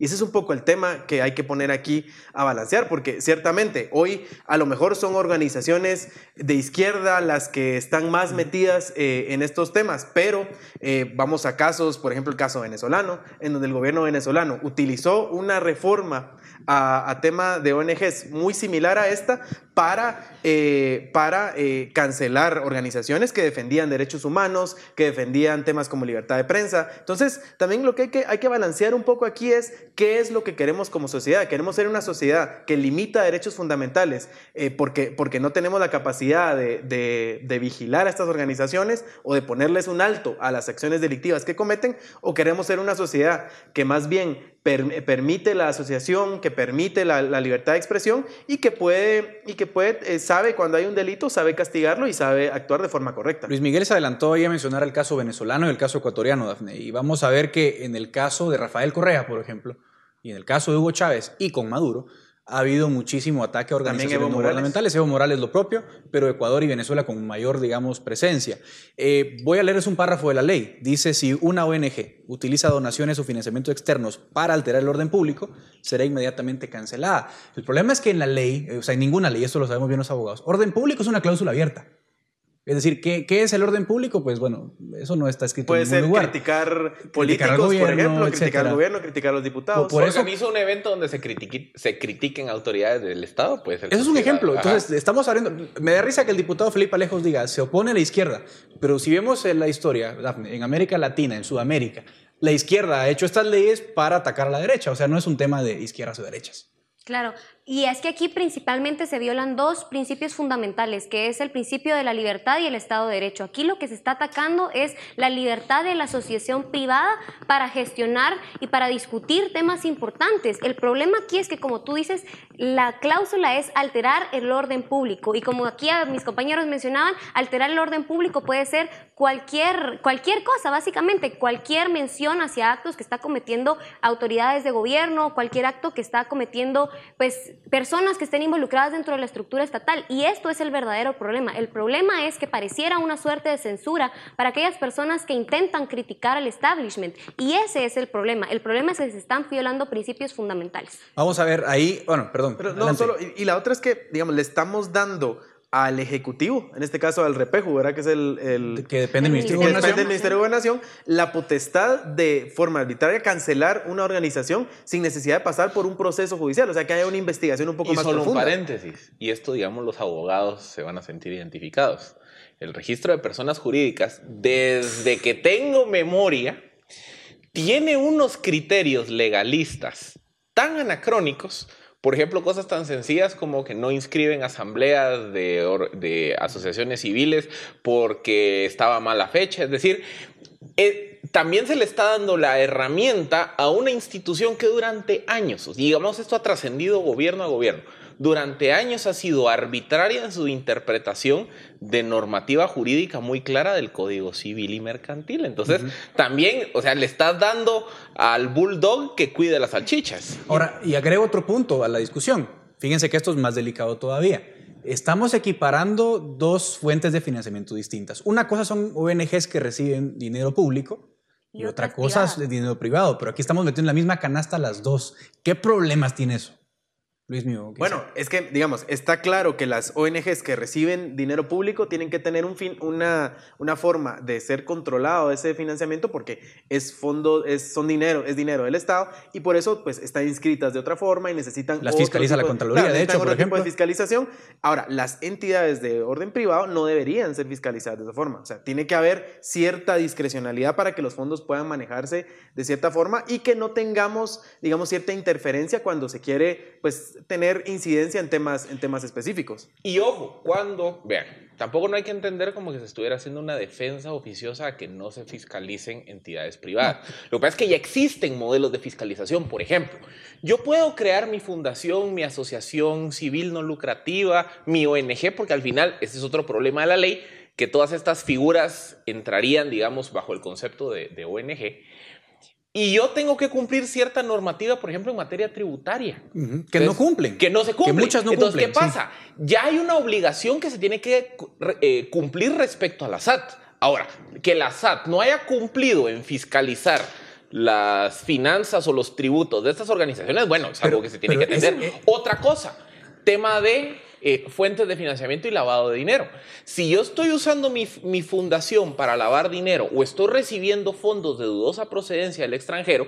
Y ese es un poco el tema que hay que poner aquí a balancear, porque ciertamente hoy a lo mejor son organizaciones de izquierda las que están más metidas eh, en estos temas, pero eh, vamos a casos, por ejemplo el caso venezolano, en donde el gobierno venezolano utilizó una reforma a, tema de ONGs muy similar a esta para, eh, para cancelar organizaciones que defendían derechos humanos, que defendían temas como libertad de prensa. Entonces, también lo que hay que, hay que balancear un poco aquí es qué es lo que queremos como sociedad. Queremos ser una sociedad que limita derechos fundamentales eh, porque, porque no tenemos la capacidad de, de, vigilar a estas organizaciones o de ponerles un alto a las acciones delictivas que cometen, o queremos ser una sociedad que más bien permite la asociación, que permite la, libertad de expresión y que puede, y que puede eh, sabe cuando hay un delito, sabe castigarlo y sabe actuar de forma correcta. Luis Miguel se adelantó ahí a mencionar el caso venezolano y el caso ecuatoriano, Dafne, y vamos a ver que en el caso de Rafael Correa, por ejemplo, y en el caso de Hugo Chávez y con Maduro, ha habido muchísimo ataque a organizaciones no gubernamentales. Evo Morales lo propio, pero Ecuador y Venezuela con mayor, digamos, presencia. Eh, voy a leerles un párrafo de la ley. Dice, si una ONG utiliza donaciones o financiamientos externos para alterar el orden público, será inmediatamente cancelada. El problema es que en la ley, o sea, en ninguna ley, esto lo sabemos bien los abogados, orden público es una cláusula abierta. Es decir, ¿qué, ¿qué, es el orden público? Pues bueno, eso no está escrito Puede en ningún ser lugar. criticar políticos, por ejemplo, criticar al gobierno, criticar a los diputados. Por, por eso organiza un evento donde se, critique, se critiquen autoridades del Estado, puede ser. Eso es un ejemplo. Ajá. Entonces, estamos hablando. Me da risa que el diputado Felipe Alejos diga, se opone a la izquierda. Pero si vemos en la historia, Daphne, en América Latina, en Sudamérica, la izquierda ha hecho estas leyes para atacar a la derecha. O sea, no es un tema de izquierdas o derechas. Claro, y es que aquí principalmente se violan dos principios fundamentales, que es el principio de la libertad y el Estado de Derecho. Aquí lo que se está atacando es la libertad de la asociación privada para gestionar y para discutir temas importantes. El problema aquí es que, como tú dices, la cláusula es alterar el orden público. Y como aquí mis compañeros mencionaban, alterar el orden público puede ser cualquier, cualquier cosa, básicamente, cualquier mención hacia actos que está cometiendo autoridades de gobierno, cualquier acto que está cometiendo, pues, personas que estén involucradas dentro de la estructura estatal. Y esto es el verdadero problema. El problema es que pareciera una suerte de censura para aquellas personas que intentan criticar al establishment. Y ese es el problema. El problema es que se están violando principios fundamentales. Vamos a ver ahí, bueno, perdón. Pero no solo, y, y la otra es que, digamos, le estamos dando al Ejecutivo, en este caso al Repeju, ¿verdad? Que es el... el que depende del Ministerio, que de depende del Ministerio de Gobernación, la potestad de forma arbitraria cancelar una organización sin necesidad de pasar por un proceso judicial, o sea, que haya una investigación un poco y más solo profunda. un paréntesis, y esto, digamos, los abogados se van a sentir identificados. El registro de personas jurídicas, desde que tengo memoria, tiene unos criterios legalistas tan anacrónicos por ejemplo, cosas tan sencillas como que no inscriben asambleas de, de asociaciones civiles porque estaba mala fecha. Es decir, eh, también se le está dando la herramienta a una institución que durante años, digamos esto ha trascendido gobierno a gobierno, durante años ha sido arbitraria en su interpretación de normativa jurídica muy clara del Código Civil y Mercantil. Entonces, uh -huh. también, o sea, le estás dando al bulldog que cuide las salchichas. Ahora, y agrego otro punto a la discusión. Fíjense que esto es más delicado todavía. Estamos equiparando dos fuentes de financiamiento distintas. Una cosa son ONGs que reciben dinero público y, y otra cosa es dinero privado, pero aquí estamos metiendo en la misma canasta las dos. ¿Qué problemas tiene eso? Luis mío. Bueno, es que, digamos, está claro que las ONGs que reciben dinero público tienen que tener un fin, una, una forma de ser controlado ese financiamiento porque es fondo, es, son dinero, es dinero del Estado y por eso pues están inscritas de otra forma y necesitan... Las fiscaliza la Contraloría, claro, de hecho, por ejemplo. de fiscalización. Ahora, las entidades de orden privado no deberían ser fiscalizadas de esa forma. O sea, tiene que haber cierta discrecionalidad para que los fondos puedan manejarse de cierta forma y que no tengamos, digamos, cierta interferencia cuando se quiere, pues, tener incidencia en temas, en temas específicos. Y ojo, cuando, vean, tampoco no hay que entender como que se estuviera haciendo una defensa oficiosa a que no se fiscalicen entidades privadas. Lo que pasa es que ya existen modelos de fiscalización. Por ejemplo, yo puedo crear mi fundación, mi asociación civil no lucrativa, mi ONG, porque al final, ese es otro problema de la ley, que todas estas figuras entrarían, digamos, bajo el concepto de, de ONG. Y yo tengo que cumplir cierta normativa, por ejemplo, en materia tributaria. Uh -huh. Que Entonces, no cumplen. Que no se cumplen. Que muchas no Entonces, cumplen. ¿qué pasa? Sí. Ya hay una obligación que se tiene que eh, cumplir respecto a la SAT. Ahora, que la SAT no haya cumplido en fiscalizar las finanzas o los tributos de estas organizaciones, bueno, es algo que se tiene que atender. Es, eh, Otra cosa, tema de eh, fuentes de financiamiento y lavado de dinero. Si yo estoy usando mi, mi, fundación para lavar dinero o estoy recibiendo fondos de dudosa procedencia del extranjero,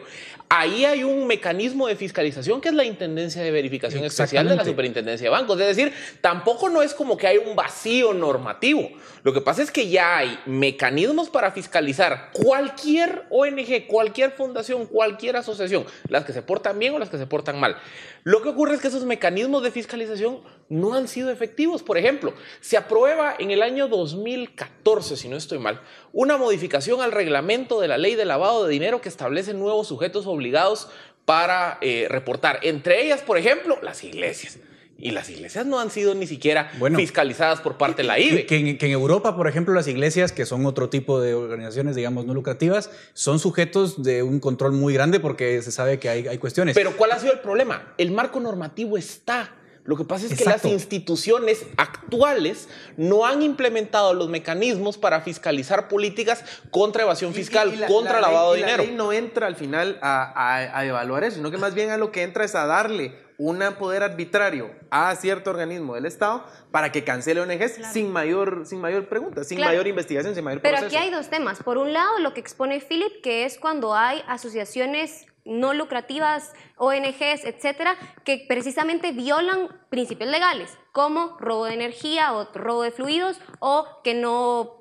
ahí hay un mecanismo de fiscalización que es la Intendencia de Verificación Especial de la Superintendencia de Bancos. Es decir, tampoco no es como que hay un vacío normativo. Lo que pasa es que ya hay mecanismos para fiscalizar cualquier ONG, cualquier fundación, cualquier asociación, las que se portan bien o las que se portan mal. Lo que ocurre es que esos mecanismos de fiscalización no han sido efectivos. Por ejemplo, se aprueba en el año 2014, si no estoy mal, una modificación al reglamento de la ley de lavado de dinero que establece nuevos sujetos obligados para eh, reportar. Entre ellas, por ejemplo, las iglesias. Y las iglesias no han sido ni siquiera bueno, fiscalizadas por parte de la IBE. Que, en Europa, por ejemplo, las iglesias, que son otro tipo de organizaciones, digamos, no lucrativas, son sujetos de un control muy grande porque se sabe que hay, hay cuestiones. Pero ¿cuál ha sido el problema? El marco normativo está. Lo que pasa es Exacto. que las instituciones actuales no han implementado los mecanismos para fiscalizar políticas contra evasión fiscal, y, y la, contra la lavado ley, de dinero. La ley no entra al final a, a, a, evaluar eso, sino que más bien a lo que entra es a darle un poder arbitrario a cierto organismo del Estado para que cancele ONGs sin mayor sin mayor pregunta, sin mayor investigación, sin mayor Pero proceso. aquí hay dos temas. Por un lado, lo que expone Philip, que es cuando hay asociaciones no lucrativas, ONGs, etcétera, que precisamente violan principios legales, como robo de energía o robo de fluidos o que no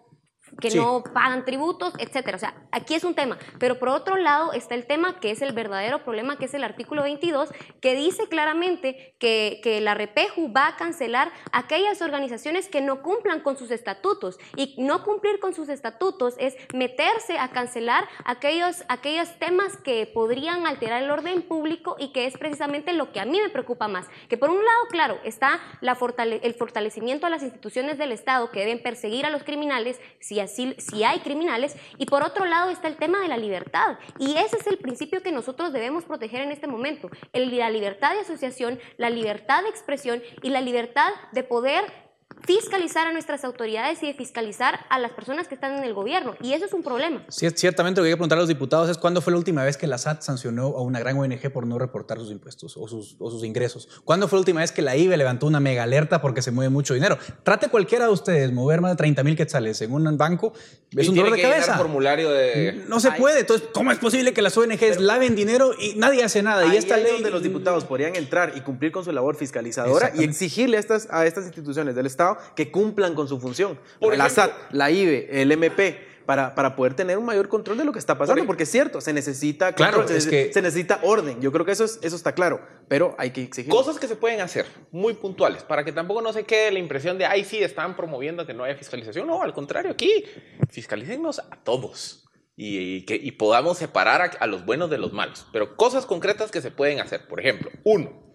que Sí. no pagan tributos, etcétera. O sea, aquí es un tema. Pero por otro lado está el tema que es el verdadero problema, que es el artículo 22, que dice claramente que, que la REPEJU va a cancelar aquellas organizaciones que no cumplan con sus estatutos. Y no cumplir con sus estatutos es meterse a cancelar aquellos, aquellos temas que podrían alterar el orden público y que es precisamente lo que a mí me preocupa más. Que por un lado, claro, está la fortale- el fortalecimiento a las instituciones del Estado que deben perseguir a los criminales si así si hay criminales. Y por otro lado está el tema de la libertad. Y ese es el principio que nosotros debemos proteger en este momento, el- la libertad de asociación, la libertad de expresión y la libertad de poder fiscalizar a nuestras autoridades y de fiscalizar a las personas que están en el gobierno y eso es un problema. Sí, ciertamente lo que hay que preguntar a los diputados es cuándo fue la última vez que la SAT sancionó a una gran ONG por no reportar sus impuestos o sus, o sus ingresos. ¿Cuándo fue la última vez que la IBE levantó una mega alerta porque se mueve mucho dinero? Trate cualquiera de ustedes mover más de 30 mil quetzales en un banco, es Y un dolor de que cabeza. formulario de... No se puede. Entonces, ¿cómo es posible que las ONGs laven dinero y nadie hace nada? Ahí y esta es ley. donde los diputados podrían entrar y cumplir con su labor fiscalizadora y exigirle a estas, a estas instituciones del Estado que cumplan con su función. Por la ejemplo- SAT, la IBE, el MP. Para, para poder tener un mayor control de lo que está pasando, porque es cierto, se necesita Claro, control, es se, que- se necesita orden. Yo creo que eso, es, eso está claro, pero hay que exigir. Cosas que se pueden hacer muy puntuales para que tampoco no se quede la impresión de, ay, sí, están promoviendo que no haya fiscalización. No, al contrario, aquí fiscalícennos a todos y, y que, y podamos separar a, a los buenos de los malos. Pero cosas concretas que se pueden hacer. Por ejemplo, uno,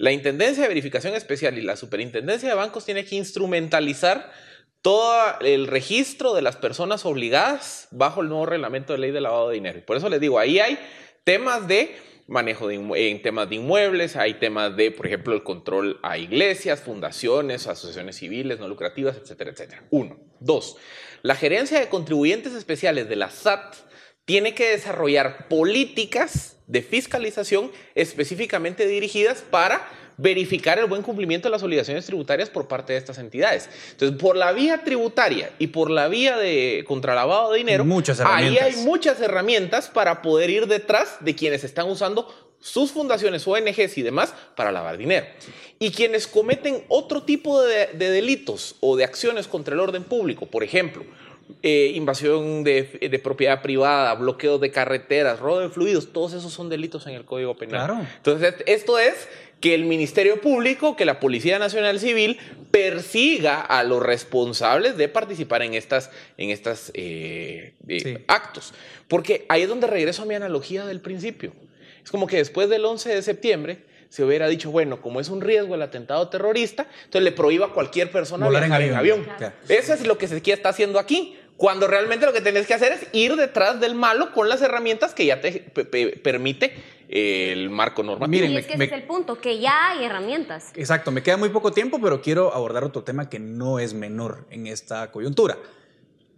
la Intendencia de Verificación Especial y la Superintendencia de Bancos tiene que instrumentalizar todo el registro de las personas obligadas bajo el nuevo reglamento de ley de lavado de dinero. Y por eso les digo, ahí hay temas de manejo en temas de inmuebles, hay temas de, por ejemplo, el control a iglesias, fundaciones, asociaciones civiles no lucrativas, etcétera, etcétera. Uno. Dos, la gerencia de contribuyentes especiales de la SAT tiene que desarrollar políticas de fiscalización específicamente dirigidas para verificar el buen cumplimiento de las obligaciones tributarias por parte de estas entidades. Entonces, por la vía tributaria y por la vía de contralavado de dinero, Muchas ahí hay muchas herramientas para poder ir detrás de quienes están usando sus fundaciones, ONGs y demás para lavar dinero. Y quienes cometen otro tipo de, de delitos o de acciones contra el orden público, por ejemplo, eh, invasión de, de propiedad privada, bloqueos de carreteras, robo de fluidos, todos esos son delitos en el Código Penal. Claro. Entonces, esto es que el Ministerio Público, que la Policía Nacional Civil persiga a los responsables de participar en estas, en estas eh, eh, Sí. actos. Porque ahí es donde regreso a mi analogía del principio. Es como que después del 11 de septiembre se hubiera dicho, bueno, como es un riesgo el atentado terrorista, entonces le prohíba a cualquier persona Volar en avión. avión. Claro. Eso es lo que se está haciendo aquí. Cuando realmente lo que tenés que hacer es ir detrás del malo con las herramientas que ya te pe- pe- permite eh, el marco normativo. Miren, y es que me- ese es el punto, que ya hay herramientas. Exacto, me queda muy poco tiempo, pero quiero abordar otro tema que no es menor en esta coyuntura.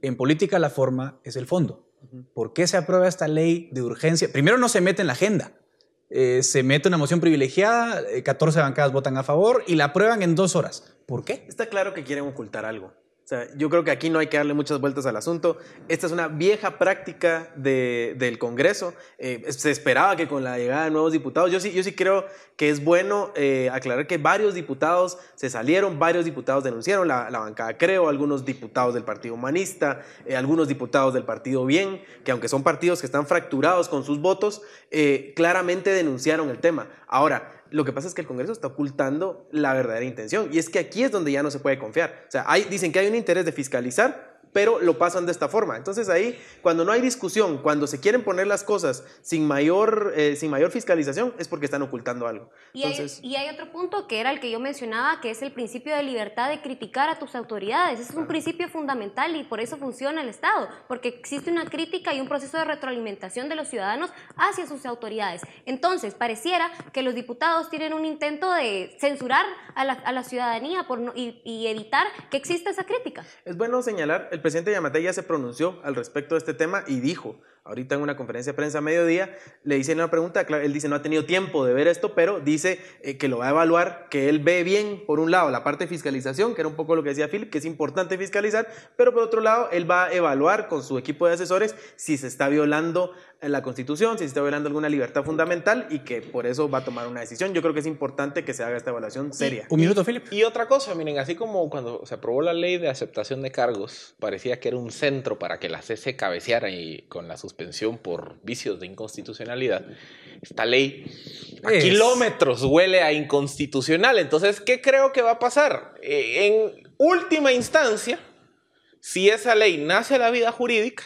En política la forma es el fondo. ¿Por qué se aprueba esta ley de urgencia? Primero no se mete en la agenda. Eh, se mete una moción privilegiada, eh, 14 bancadas votan a favor y la aprueban en dos horas. ¿Por qué? Está claro que quieren ocultar algo. Yo creo que aquí no hay que darle muchas vueltas al asunto. Esta es una vieja práctica de- del Congreso. Eh, se esperaba que con la llegada de nuevos diputados, yo sí, creo que es bueno eh, aclarar que varios diputados se salieron, varios diputados denunciaron, la, bancada creo, algunos diputados del Partido Humanista, eh, algunos diputados del Partido Bien, que aunque son partidos que están fracturados con sus votos, claramente denunciaron el tema. Ahora, lo que pasa es que el Congreso está ocultando la verdadera intención. Y es que aquí es donde ya no se puede confiar. O sea, hay, dicen que hay un interés de fiscalizar, pero lo pasan de esta forma. Entonces ahí, cuando no hay discusión, cuando se quieren poner las cosas sin mayor, eh, sin mayor fiscalización, es porque están ocultando algo. Y, hay, Entonces, y hay otro punto que era el que yo mencionaba, que es el principio de libertad de criticar a tus autoridades. Es un principio fundamental y por eso funciona el Estado, porque existe una crítica y un proceso de retroalimentación de los ciudadanos hacia sus autoridades. Entonces, pareciera que los diputados tienen un intento de censurar a la, a la ciudadanía por no- y, y evitar que exista esa crítica. es bueno señalar el presidente Yamatei ya se pronunció al respecto de este tema y dijo, ahorita en una conferencia de prensa a mediodía, le dicen una pregunta, él dice no ha tenido tiempo de ver esto, pero dice eh, que lo va a evaluar, que él ve bien, por un lado, la parte de fiscalización, que era un poco lo que decía Philip, que es importante fiscalizar, pero por otro lado, él va a evaluar con su equipo de asesores si se está violando la Constitución, si se está violando alguna libertad fundamental y que por eso va a tomar una decisión. Yo creo que es importante que se haga esta evaluación seria. Un minuto, Philip. Y otra cosa, miren, así como cuando se aprobó la ley de aceptación de cargos, parecía que era un centro para que la CC cabeceara y con la suspensión por vicios de inconstitucionalidad, esta ley a kilómetros huele a inconstitucional. Entonces, ¿qué creo que va a pasar? Eh, en última instancia, si esa ley nace a la vida jurídica,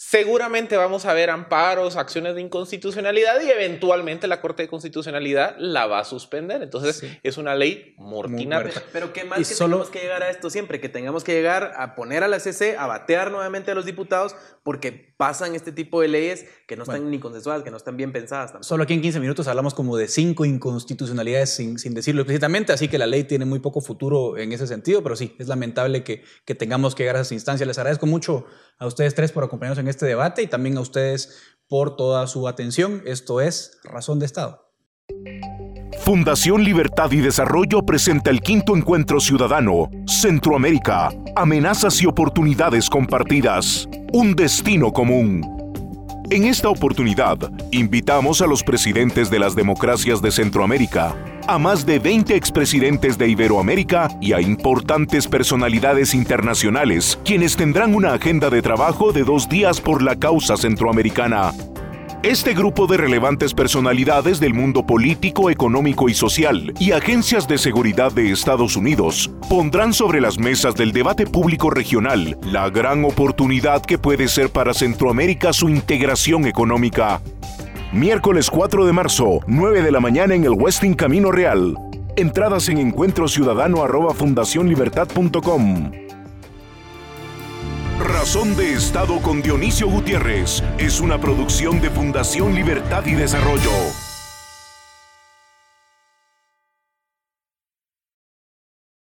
seguramente vamos a ver amparos, acciones de inconstitucionalidad y eventualmente la Corte de Constitucionalidad la va a suspender. Entonces es una ley mortina. Pero qué mal que tenemos que llegar a esto siempre, que tengamos que llegar a poner a la CC, a batear nuevamente a los diputados, porque pasan este tipo de leyes que no están ni consensuadas, que no están bien pensadas. Solo aquí en 15 minutos hablamos como de cinco inconstitucionalidades sin, sin, decirlo explícitamente, así que la ley tiene muy poco futuro en ese sentido, pero sí, es lamentable que, que tengamos que llegar a esa instancia. Les agradezco mucho a ustedes tres por acompañarnos en este debate y también a ustedes por toda su atención. Esto es Razón de Estado. Fundación Libertad y Desarrollo presenta el quinto encuentro ciudadano, Centroamérica, amenazas y oportunidades compartidas, un destino común. En esta oportunidad, invitamos a los presidentes de las democracias de Centroamérica, a más de 20 expresidentes de Iberoamérica y a importantes personalidades internacionales, quienes tendrán una agenda de trabajo de dos días por la causa centroamericana. Este grupo de relevantes personalidades del mundo político, económico y social y agencias de seguridad de Estados Unidos pondrán sobre las mesas del debate público regional la gran oportunidad que puede ser para Centroamérica su integración económica. Miércoles 4 de marzo, 9 de la mañana en el Westin Camino Real. Entradas en encuentrociudadano.fundacionlibertad.com. Razón de Estado con Dionisio Gutiérrez es una producción de Fundación Libertad y Desarrollo.